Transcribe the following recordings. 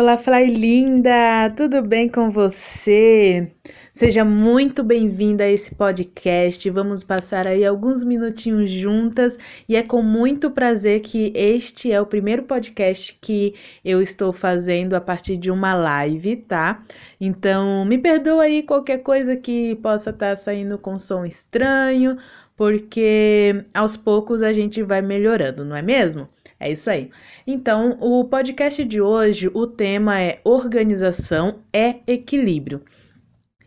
Olá, Fly linda! Tudo bem com você? Seja muito bem-vinda a esse podcast. Vamos passar aí alguns minutinhos juntas e é com muito prazer que este é o primeiro podcast que eu estou fazendo a partir de uma live, tá? Então, me perdoa aí qualquer coisa que possa estar tá saindo com som estranho, porque aos poucos a gente vai melhorando, não é mesmo? É isso aí. Então, o podcast de hoje, o tema é organização é equilíbrio.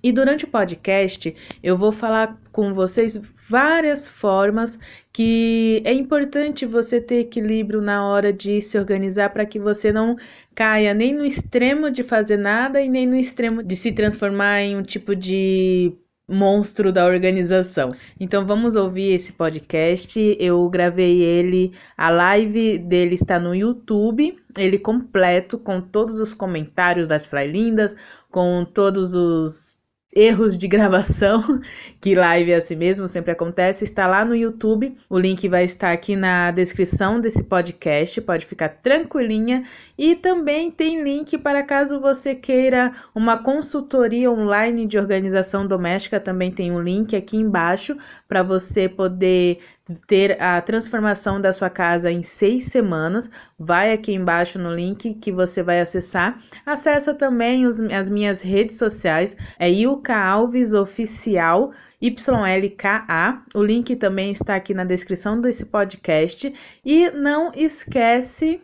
E durante o podcast, eu vou falar com vocês várias formas que é importante você ter equilíbrio na hora de se organizar para que você não caia nem no extremo de fazer nada e nem no extremo de se transformar em um tipo de monstro da organização. Então vamos ouvir esse podcast. Eu gravei ele, a live dele está no YouTube, ele completo com todos os comentários das Flylindas, com todos os erros de gravação, que live é assim mesmo, sempre acontece, está lá no YouTube. O link vai estar aqui na descrição desse podcast, pode ficar tranquilinha. E também tem link para caso você queira uma consultoria online de organização doméstica, também tem um link aqui embaixo para você poder ter a transformação da sua casa em seis semanas. Vai aqui embaixo no link que você vai acessar. Acessa também os, as minhas redes sociais, é Ilka Alves Oficial. YLKA. O link também está aqui na descrição desse podcast. E não esquece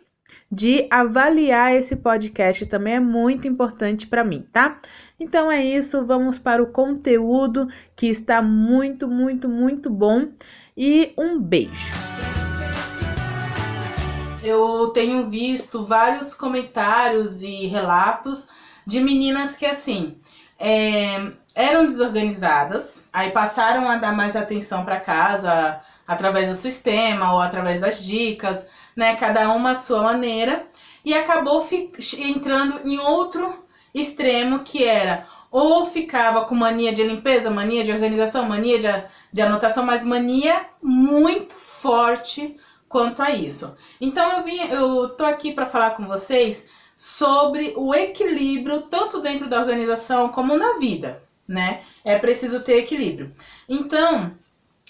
de avaliar esse podcast, também é muito importante para mim, tá? Então é isso, vamos para o conteúdo que está muito, muito, muito bom e um beijo. Eu tenho visto vários comentários e relatos de meninas que assim é, eram desorganizadas, aí passaram a dar mais atenção para casa através do sistema ou através das dicas, né? Cada uma à sua maneira, e acabou entrando em outro extremo que era ou ficava com mania de limpeza, mania de organização, mania de, de anotação, mas mania muito forte quanto a isso. Então eu vim, eu tô aqui para falar com vocês sobre o equilíbrio tanto dentro da organização como na vida, né? É preciso ter equilíbrio. Então,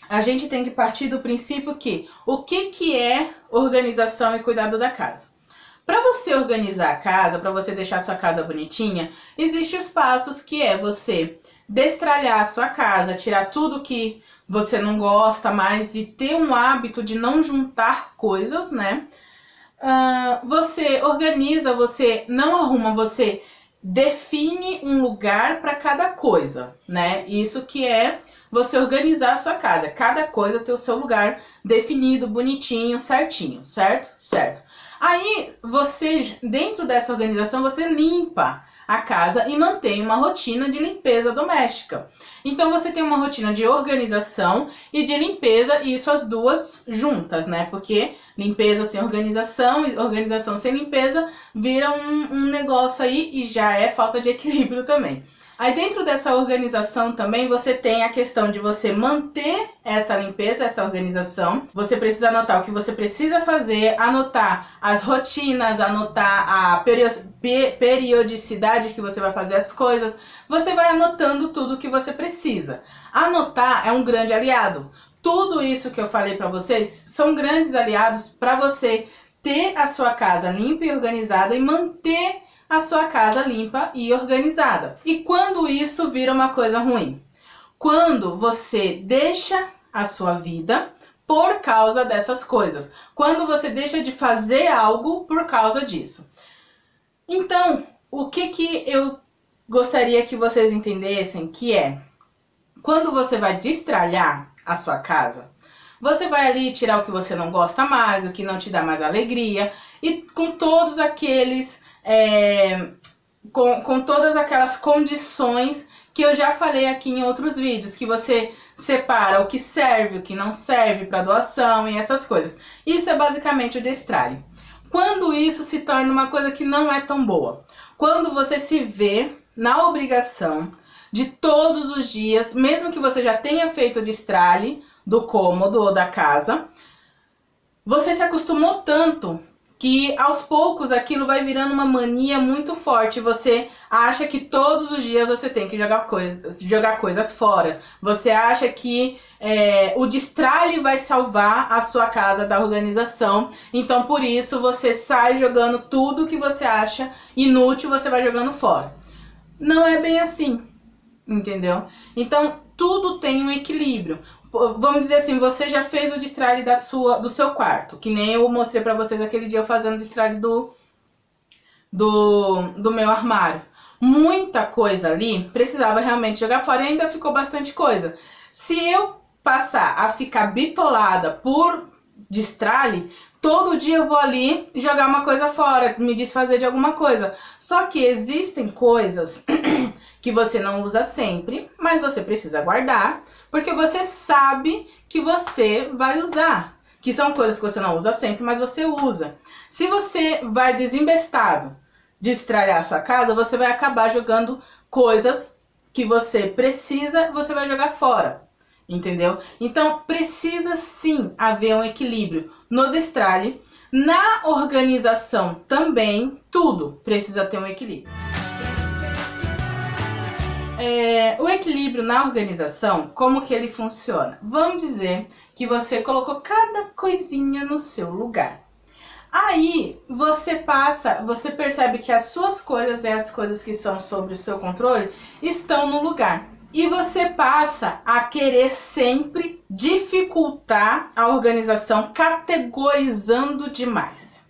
a gente tem que partir do princípio que o que que é organização e cuidado da casa? Para você organizar a casa, para você deixar a sua casa bonitinha, existem os passos que é você destralhar a sua casa, tirar tudo que você não gosta mais e ter um hábito de não juntar coisas, né? Uh, você organiza, você não arruma, você define um lugar para cada coisa, né? Isso que é você organizar a sua casa. Cada coisa tem o seu lugar definido, bonitinho, certinho, certo? Certo. Aí você, dentro dessa organização, você limpa a casa e mantém uma rotina de limpeza doméstica. Então você tem uma rotina de organização e de limpeza, e isso as duas juntas, né? Porque limpeza sem organização e organização sem limpeza vira um, um negócio aí e já é falta de equilíbrio também. Aí dentro dessa organização também você tem a questão de você manter essa limpeza, essa organização. Você precisa anotar o que você precisa fazer, anotar as rotinas, anotar a periodicidade que você vai fazer as coisas. Você vai anotando tudo o que você precisa. Anotar é um grande aliado. Tudo isso que eu falei para vocês são grandes aliados para você ter a sua casa limpa e organizada e manter a sua casa limpa e organizada. E quando isso vira uma coisa ruim? Quando você deixa a sua vida por causa dessas coisas. Quando você deixa de fazer algo por causa disso. Então, o que que eu gostaria que vocês entendessem que é quando você vai destralhar a sua casa, você vai ali tirar o que você não gosta mais, o que não te dá mais alegria, e com todos aqueles é, com, com todas aquelas condições que eu já falei aqui em outros vídeos, que você separa o que serve, o que não serve para doação e essas coisas. Isso é basicamente o destralhe. Quando isso se torna uma coisa que não é tão boa, quando você se vê na obrigação de todos os dias, mesmo que você já tenha feito o destralhe do cômodo ou da casa, você se acostumou tanto que aos poucos aquilo vai virando uma mania muito forte. Você acha que todos os dias você tem que jogar coisas, jogar coisas fora. Você acha que é, o destralhe vai salvar a sua casa da organização. Então por isso você sai jogando tudo que você acha inútil, você vai jogando fora. Não é bem assim, entendeu? Então tudo tem um equilíbrio vamos dizer assim, você já fez o destralhe da sua, do seu quarto, que nem eu mostrei para vocês aquele dia eu fazendo o destralhe do, do, do meu armário. Muita coisa ali precisava realmente jogar fora e ainda ficou bastante coisa. Se eu passar a ficar bitolada por destralhe, todo dia eu vou ali jogar uma coisa fora, me desfazer de alguma coisa. Só que existem coisas que você não usa sempre, mas você precisa guardar porque você sabe que você vai usar. Que são coisas que você não usa sempre, mas você usa. Se você vai desembestado de estralhar a sua casa, você vai acabar jogando coisas que você precisa, você vai jogar fora. Entendeu? Então, precisa sim haver um equilíbrio no destralhe. Na organização também, tudo precisa ter um equilíbrio. É, o equilíbrio na organização, como que ele funciona? Vamos dizer que você colocou cada coisinha no seu lugar. Aí você passa, você percebe que as suas coisas e as coisas que são sobre o seu controle estão no lugar. E você passa a querer sempre dificultar a organização categorizando demais.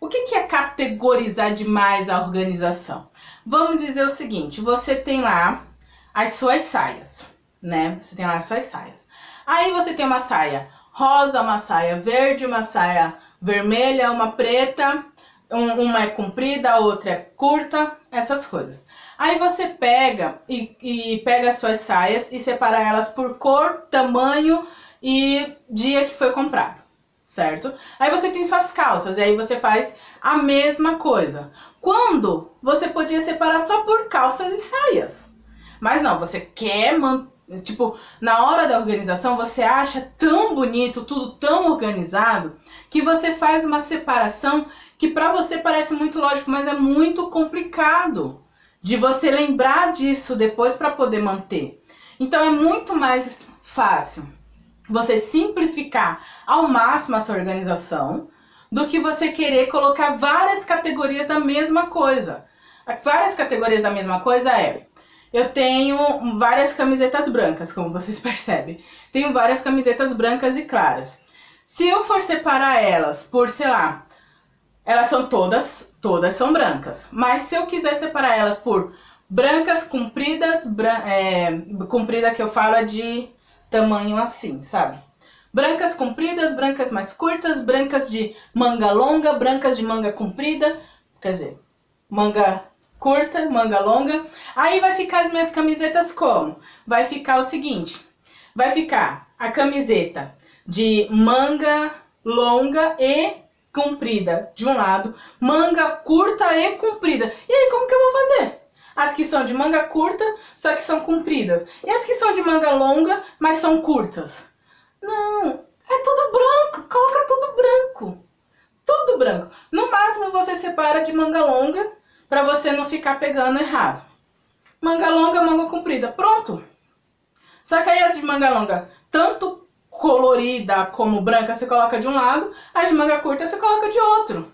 O que, que é categorizar demais a organização? Vamos dizer o seguinte: você tem lá as suas saias, né? Você tem lá as suas saias. Aí você tem uma saia rosa, uma saia verde, uma saia vermelha, uma preta, um, uma é comprida, a outra é curta, essas coisas. Aí você pega e, e pega as suas saias e separa elas por cor, tamanho e dia que foi comprado, certo? Aí você tem suas calças e aí você faz a mesma coisa. Quando você podia separar só por calças e saias. Mas não, você quer manter. Tipo, na hora da organização, você acha tão bonito, tudo tão organizado, que você faz uma separação que para você parece muito lógico, mas é muito complicado de você lembrar disso depois para poder manter. Então é muito mais fácil você simplificar ao máximo a sua organização do que você querer colocar várias categorias da mesma coisa. Várias categorias da mesma coisa é eu tenho várias camisetas brancas, como vocês percebem. Tenho várias camisetas brancas e claras. Se eu for separar elas por, sei lá, elas são todas, todas são brancas. Mas se eu quiser separar elas por brancas compridas, bran é, comprida que eu falo é de tamanho assim, sabe? Brancas compridas, brancas mais curtas, brancas de manga longa, brancas de manga comprida, quer dizer, manga curta, manga longa. Aí vai ficar as minhas camisetas como? Vai ficar o seguinte, vai ficar a camiseta de manga longa e comprida de um lado, manga curta e comprida. E aí como que eu vou fazer? As que são de manga curta, só que são compridas. E as que são de manga longa, mas são curtas. Não, é tudo branco, coloca tudo branco. Tudo branco. No máximo você separa de manga longa para você não ficar pegando errado. Manga longa, manga comprida, pronto. Só que aí as de manga longa, tanto colorida como branca, você coloca de um lado, as de manga curta você coloca de outro.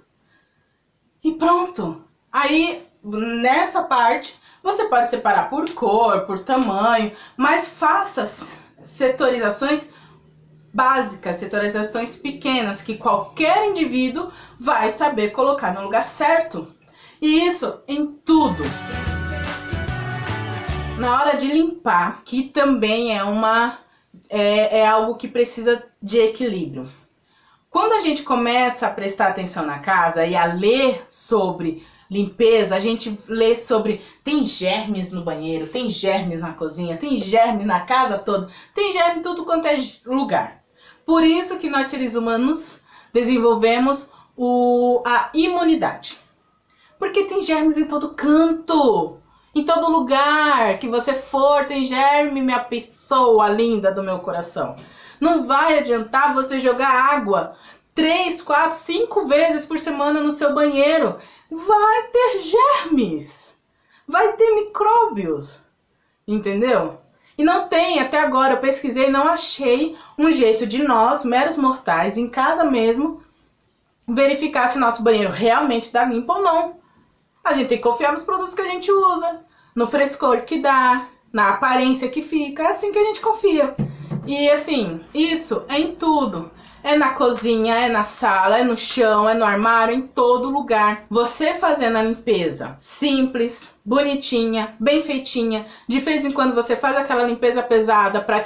E pronto. Aí, nessa parte, você pode separar por cor, por tamanho, mas faça setorizações básicas, setorizações pequenas, que qualquer indivíduo vai saber colocar no lugar certo. E isso em tudo. Na hora de limpar, que também é uma é, é algo que precisa de equilíbrio. Quando a gente começa a prestar atenção na casa e a ler sobre limpeza, a gente lê sobre tem germes no banheiro, tem germes na cozinha, tem germes na casa toda, tem germe em tudo quanto é lugar. Por isso que nós seres humanos desenvolvemos o, a imunidade. Porque tem germes em todo canto. Em todo lugar que você for, tem germe, minha pessoa linda do meu coração. Não vai adiantar você jogar água três, quatro, cinco vezes por semana no seu banheiro, vai ter germes, vai ter micróbios, entendeu? E não tem, até agora eu pesquisei, não achei um jeito de nós, meros mortais, em casa mesmo, verificar se nosso banheiro realmente dá limpo ou não. A gente tem que confiar nos produtos que a gente usa, no frescor que dá, na aparência que fica. É assim que a gente confia. E assim, isso é em tudo. É na cozinha, é na sala, é no chão, é no armário, em todo lugar. Você fazendo a limpeza simples, bonitinha, bem feitinha. De vez em quando você faz aquela limpeza pesada para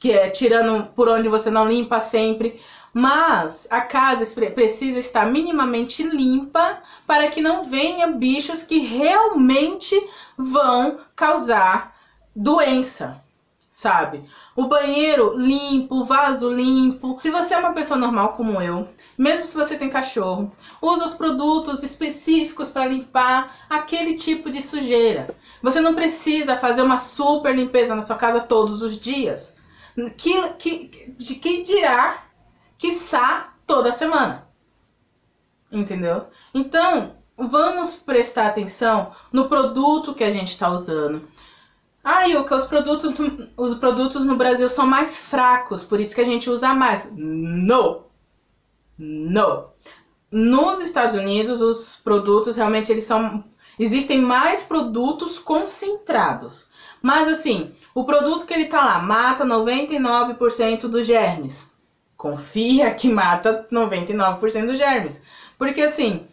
que é tirando por onde você não limpa sempre. Mas a casa precisa estar minimamente limpa para que não venha bichos que realmente vão causar doença, sabe? O banheiro limpo, o vaso limpo. Se você é uma pessoa normal como eu, mesmo se você tem cachorro, usa os produtos específicos para limpar aquele tipo de sujeira. Você não precisa fazer uma super limpeza na sua casa todos os dias. Que, que, de que dirá quiçá toda semana. Entendeu? Então, vamos prestar atenção no produto que a gente está usando. Ah, Yuka, os produtos, os produtos no Brasil são mais fracos, por isso que a gente usa mais. Não! Não! Nos Estados Unidos, os produtos realmente eles são. Existem mais produtos concentrados. Mas assim, o produto que ele tá lá mata 99% dos germes confia que mata 99% dos germes. Porque assim,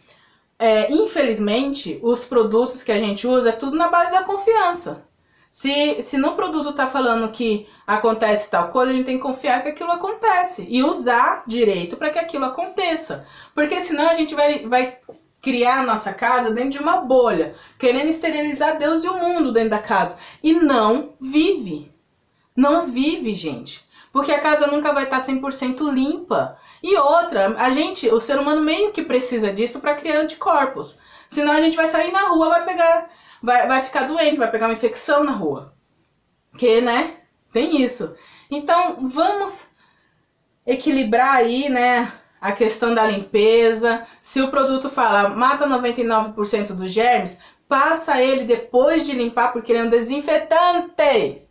é, infelizmente, os produtos que a gente usa é tudo na base da confiança. Se, se no produto tá falando que acontece tal coisa, a gente tem que confiar que aquilo acontece e usar direito para que aquilo aconteça. Porque senão a gente vai, vai criar a nossa casa dentro de uma bolha, querendo esterilizar Deus e o mundo dentro da casa. E não vive. Não vive, gente porque a casa nunca vai estar 100% limpa. E outra, a gente, o ser humano meio que precisa disso para criar anticorpos. Senão a gente vai sair na rua, vai pegar, vai, vai ficar doente, vai pegar uma infecção na rua. Que, né? Tem isso. Então, vamos equilibrar aí, né, a questão da limpeza. Se o produto fala mata 99% dos germes, passa ele depois de limpar porque ele é um desinfetante,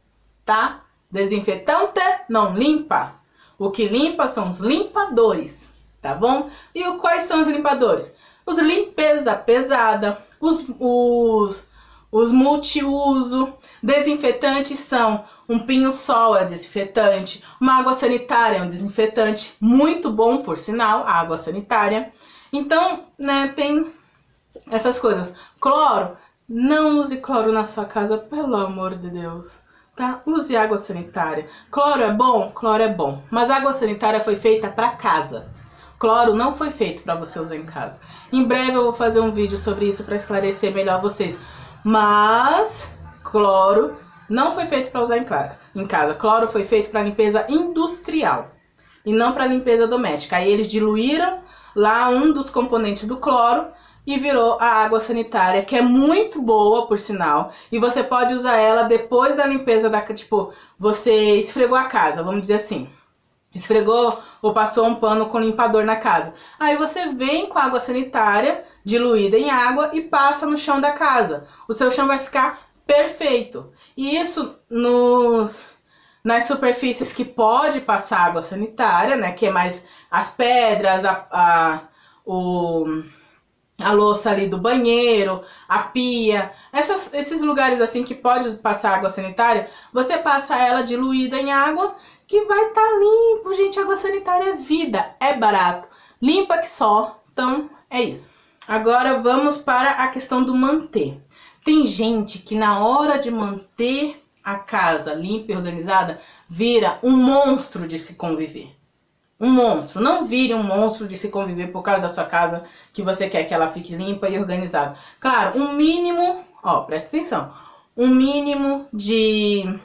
tá? Desinfetante não limpa. O que limpa são os limpadores, tá bom? E quais são os limpadores? Os limpeza pesada, os, os, os multiuso. Desinfetantes são um pinho-sol é desinfetante, uma água sanitária é um desinfetante, muito bom por sinal, a água sanitária. Então, né, tem essas coisas. Cloro, não use cloro na sua casa, pelo amor de Deus tá? Use água sanitária. Cloro é bom? Cloro é bom. Mas água sanitária foi feita para casa. Cloro não foi feito para você usar em casa. Em breve eu vou fazer um vídeo sobre isso para esclarecer melhor vocês. Mas cloro não foi feito para usar em casa. Em casa, cloro foi feito para limpeza industrial e não para limpeza doméstica. Aí eles diluíram lá um dos componentes do cloro e virou a água sanitária, que é muito boa, por sinal, e você pode usar ela depois da limpeza da, tipo, você esfregou a casa, vamos dizer assim. Esfregou ou passou um pano com limpador na casa. Aí você vem com a água sanitária diluída em água e passa no chão da casa. O seu chão vai ficar perfeito. E isso nos nas superfícies que pode passar água sanitária, né, que é mais as pedras, a, a o a louça ali do banheiro, a pia, essas, esses lugares assim que pode passar água sanitária, você passa ela diluída em água que vai estar tá limpo, gente. Água sanitária é vida, é barato, limpa que só. Então é isso. Agora vamos para a questão do manter. Tem gente que na hora de manter a casa limpa e organizada vira um monstro de se conviver um monstro. Não vire um monstro de se conviver por causa da sua casa que você quer que ela fique limpa e organizada. Claro, um mínimo, ó, presta atenção, um mínimo de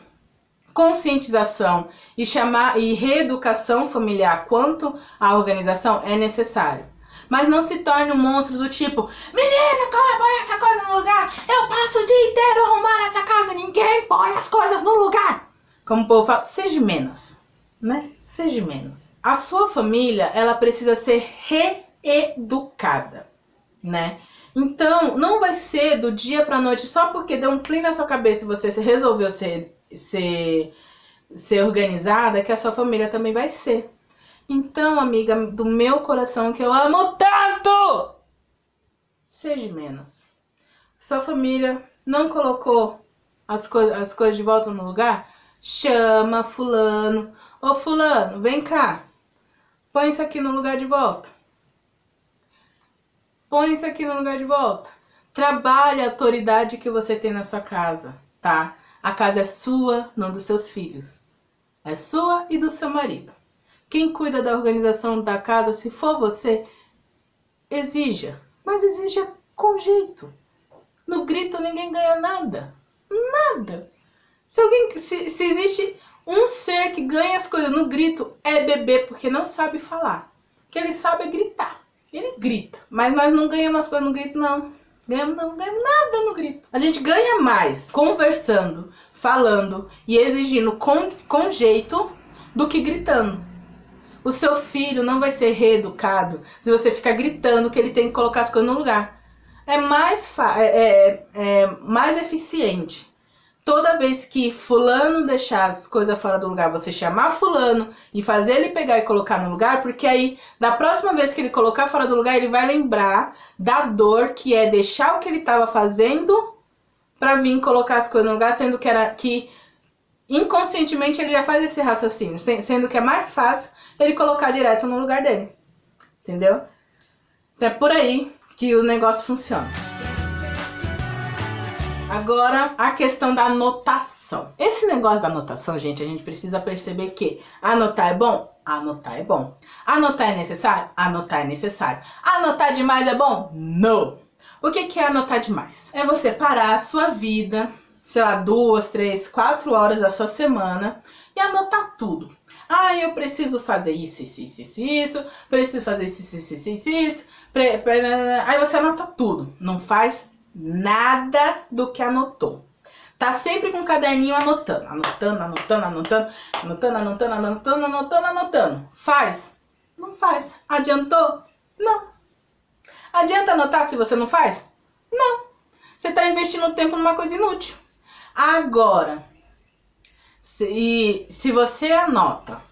conscientização e chamar e reeducação familiar quanto à organização é necessário. Mas não se torne um monstro do tipo, menina, como põe essa coisa no lugar? Eu passo o dia inteiro arrumando essa casa, ninguém põe as coisas no lugar. Como o povo fala, seja menos, né? Seja menos. A sua família, ela precisa ser reeducada, né? Então, não vai ser do dia para noite só porque deu um clean na sua cabeça e você resolveu ser, ser, ser organizada que a sua família também vai ser. Então, amiga do meu coração que eu amo tanto, seja menos. Sua família não colocou as, co as coisas de volta no lugar? Chama fulano. Ô fulano, vem cá. Põe isso aqui no lugar de volta. Põe isso aqui no lugar de volta. Trabalhe a autoridade que você tem na sua casa, tá? A casa é sua, não dos seus filhos. É sua e do seu marido. Quem cuida da organização da casa, se for você, exija. Mas exija com jeito. No grito ninguém ganha nada. Nada. Se alguém. Se, se existe um ser que ganha as coisas no grito, é bebê, porque não sabe falar. Que ele sabe é gritar. Ele grita. Mas nós não ganhamos as coisas no grito, não. Ganhamos, não ganhamos nada no grito. A gente ganha mais conversando, falando e exigindo com, com jeito do que gritando. O seu filho não vai ser reeducado se você ficar gritando que ele tem que colocar as coisas no lugar é mais, é, é, é mais eficiente. Toda vez que fulano deixar as coisas fora do lugar, você chamar fulano e fazer ele pegar e colocar no lugar, porque aí, da próxima vez que ele colocar fora do lugar, ele vai lembrar da dor que é deixar o que ele estava fazendo para vir colocar as coisas no lugar, sendo que era que inconscientemente ele já faz esse raciocínio, sendo que é mais fácil ele colocar direto no lugar dele. Entendeu? Então é por aí que o negócio funciona. Agora, a questão da anotação. Esse negócio da anotação, gente, a gente precisa perceber que anotar é bom? Anotar é bom. Anotar é necessário? Anotar é necessário. Anotar demais é bom? Não. O que, é anotar demais? É você parar a sua vida, sei lá, duas, três, quatro horas da sua semana e anotar tudo. Ah, eu preciso fazer isso, isso, isso, isso, isso, preciso fazer isso, isso, isso, isso, isso, Aí você anota tudo, não faz nada do que anotou. Tá sempre com o caderninho anotando, anotando, anotando, anotando, anotando, anotando, anotando, anotando, anotando. Faz? Não faz. Adiantou? Não. Adianta anotar se você não faz? Não. Você está investindo tempo numa coisa inútil. Agora, se, se você anota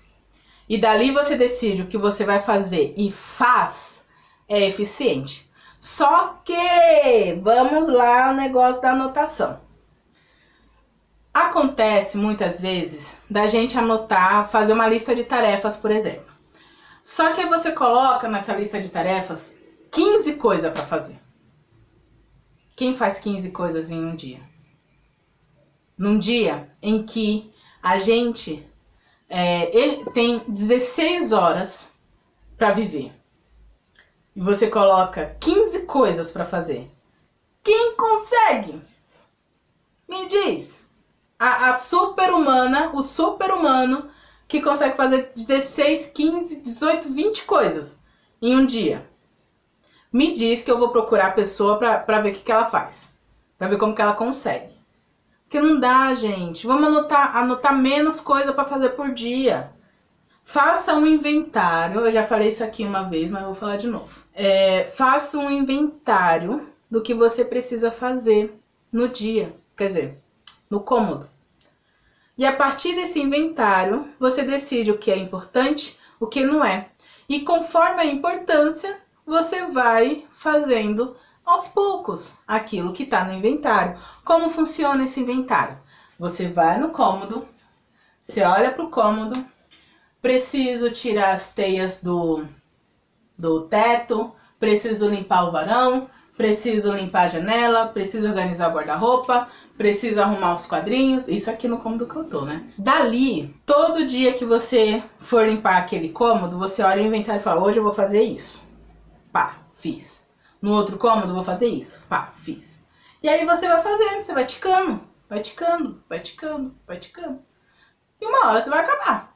e dali você decide o que você vai fazer e faz, é eficiente. Só que, vamos lá o negócio da anotação. Acontece muitas vezes da gente anotar, fazer uma lista de tarefas, por exemplo. Só que você coloca nessa lista de tarefas 15 coisas para fazer. Quem faz 15 coisas em um dia? Num dia em que a gente é, tem 16 horas para viver e você coloca 15 coisas para fazer. Quem consegue? Me diz. A, a super-humana, o super-humano que consegue fazer 16, 15, 18, 20 coisas em um dia. Me diz que eu vou procurar a pessoa para ver o que, que ela faz. Para ver como que ela consegue. Porque não dá, gente. Vamos anotar, anotar menos coisa para fazer por dia. Faça um inventário. Eu já falei isso aqui uma vez, mas vou falar de novo é, faça um inventário do que você precisa fazer no dia, quer dizer, no cômodo. E a partir desse inventário, você decide o que é importante, o que não é. E conforme a importância, você vai fazendo aos poucos aquilo que está no inventário. Como funciona esse inventário? Você vai no cômodo, você olha para o cômodo, preciso tirar as teias do do teto, preciso limpar o varão, preciso limpar a janela, preciso organizar o guarda-roupa, preciso arrumar os quadrinhos. Isso aqui no cômodo que eu tô, né? Dali, todo dia que você for limpar aquele cômodo, você olha o inventário e fala: hoje eu vou fazer isso. Pá, fiz. No outro cômodo, vou fazer isso. Pá, fiz. E aí você vai fazendo, você vai ticando, vai ticando, vai ticando, vai ticando. E uma hora você vai acabar.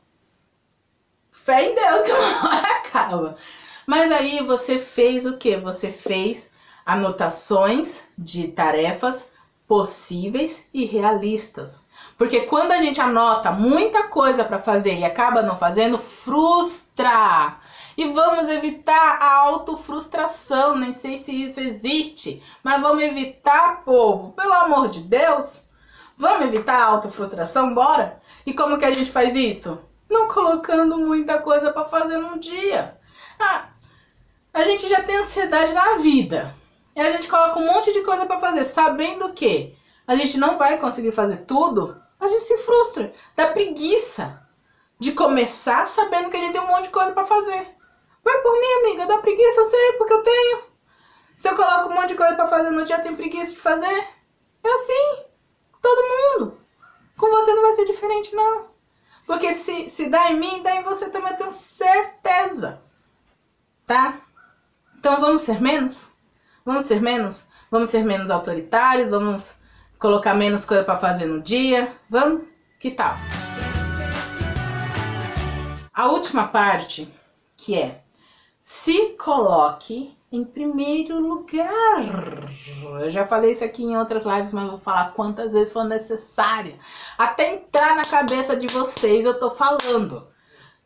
Fé em Deus que uma hora acaba. Mas aí você fez o que? Você fez anotações de tarefas possíveis e realistas. Porque quando a gente anota muita coisa para fazer e acaba não fazendo, frustra. E vamos evitar a autofrustração. Nem sei se isso existe, mas vamos evitar, povo. Pelo amor de Deus. Vamos evitar a autofrustração? Bora? E como que a gente faz isso? Não colocando muita coisa para fazer num dia. Ah, a gente já tem ansiedade na vida. E a gente coloca um monte de coisa para fazer, sabendo que a gente não vai conseguir fazer tudo, a gente se frustra, dá preguiça de começar sabendo que a gente tem um monte de coisa para fazer. Vai por mim, amiga, dá preguiça, eu sei, porque eu tenho. Se eu coloco um monte de coisa para fazer no dia, eu tenho preguiça de fazer. É assim, todo mundo. Com você não vai ser diferente, não. Porque se, se dá em mim, dá em você também, tenho certeza. Tá? Então vamos ser menos? Vamos ser menos? Vamos ser menos autoritários? Vamos colocar menos coisa para fazer no dia? Vamos? Que tal? A última parte, que é se coloque em primeiro lugar. Eu já falei isso aqui em outras lives, mas vou falar quantas vezes for necessária. Até entrar na cabeça de vocês, eu tô falando.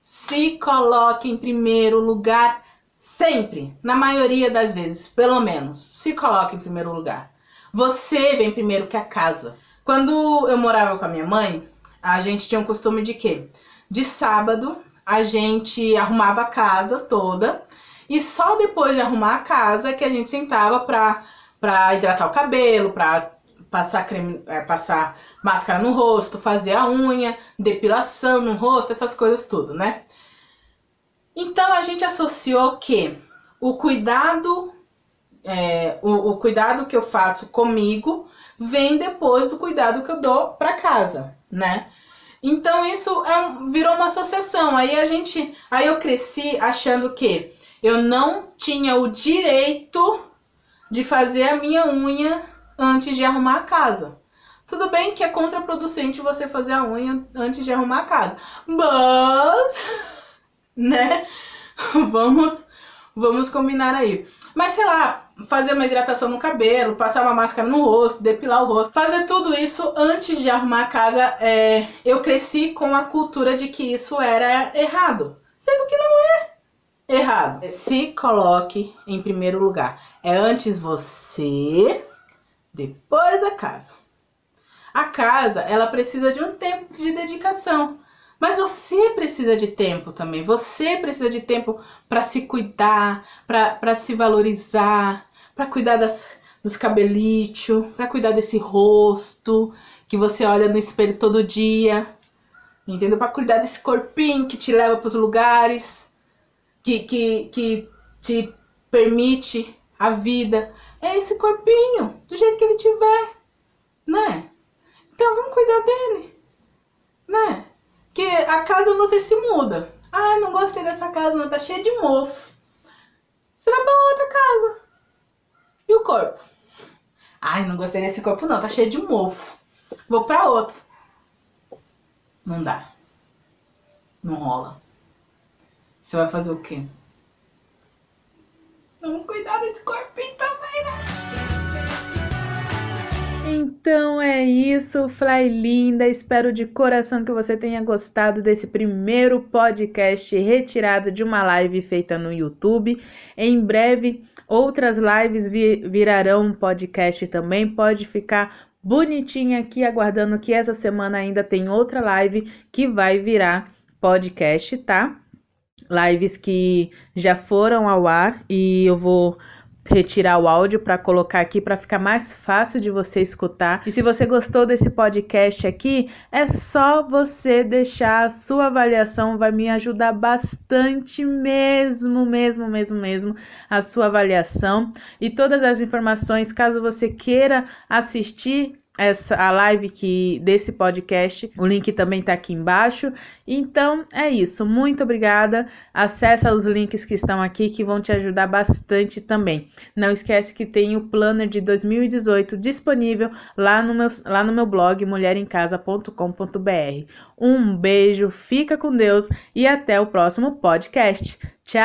Se coloque em primeiro lugar Sempre, na maioria das vezes, pelo menos, se coloque em primeiro lugar. Você vem primeiro que a casa. Quando eu morava com a minha mãe, a gente tinha um costume de quê? De sábado, a gente arrumava a casa toda e só depois de arrumar a casa que a gente sentava pra, pra hidratar o cabelo, pra passar creme, é, passar máscara no rosto, fazer a unha, depilação no rosto, essas coisas tudo, né? Então a gente associou que o cuidado, é, o, o cuidado que eu faço comigo vem depois do cuidado que eu dou para casa, né? Então isso é, virou uma associação. Aí a gente, aí eu cresci achando que eu não tinha o direito de fazer a minha unha antes de arrumar a casa. Tudo bem que é contraproducente você fazer a unha antes de arrumar a casa, mas né? vamos, vamos combinar aí. Mas sei lá, fazer uma hidratação no cabelo, passar uma máscara no rosto, depilar o rosto, fazer tudo isso antes de arrumar a casa, é, eu cresci com a cultura de que isso era errado, sendo que não é errado. Se coloque em primeiro lugar. É antes você, depois a casa. A casa, ela precisa de um tempo de dedicação. Mas você precisa de tempo também. Você precisa de tempo para se cuidar, para se valorizar, para cuidar das, dos cabelitos, para cuidar desse rosto que você olha no espelho todo dia. Entendeu? Para cuidar desse corpinho que te leva para os lugares, que, que, que te permite a vida. É esse corpinho, do jeito que ele tiver, né? Então vamos cuidar dele, né? Que a casa você se muda. Ah, não gostei dessa casa, não, tá cheia de mofo. Você vai pra outra casa. E o corpo? Ai, não gostei desse corpo, não, tá cheio de mofo. Vou pra outro. Não dá. Não rola. Você vai fazer o quê? Vamos cuidar desse corpinho também, né? Então é isso, Fly linda. Espero de coração que você tenha gostado desse primeiro podcast retirado de uma live feita no YouTube. Em breve, outras lives vi virarão podcast também. Pode ficar bonitinha aqui aguardando que essa semana ainda tem outra live que vai virar podcast, tá? Lives que já foram ao ar e eu vou retirar o áudio para colocar aqui para ficar mais fácil de você escutar. E se você gostou desse podcast aqui, é só você deixar a sua avaliação, vai me ajudar bastante mesmo, mesmo, mesmo, mesmo a sua avaliação e todas as informações, caso você queira assistir essa a live que desse podcast. O link também tá aqui embaixo. Então é isso. Muito obrigada. Acessa os links que estão aqui que vão te ajudar bastante também. Não esquece que tem o planner de 2018 disponível lá no meu, lá no meu blog mulherencasa.com.br. Um beijo, fica com Deus e até o próximo podcast. Tchau!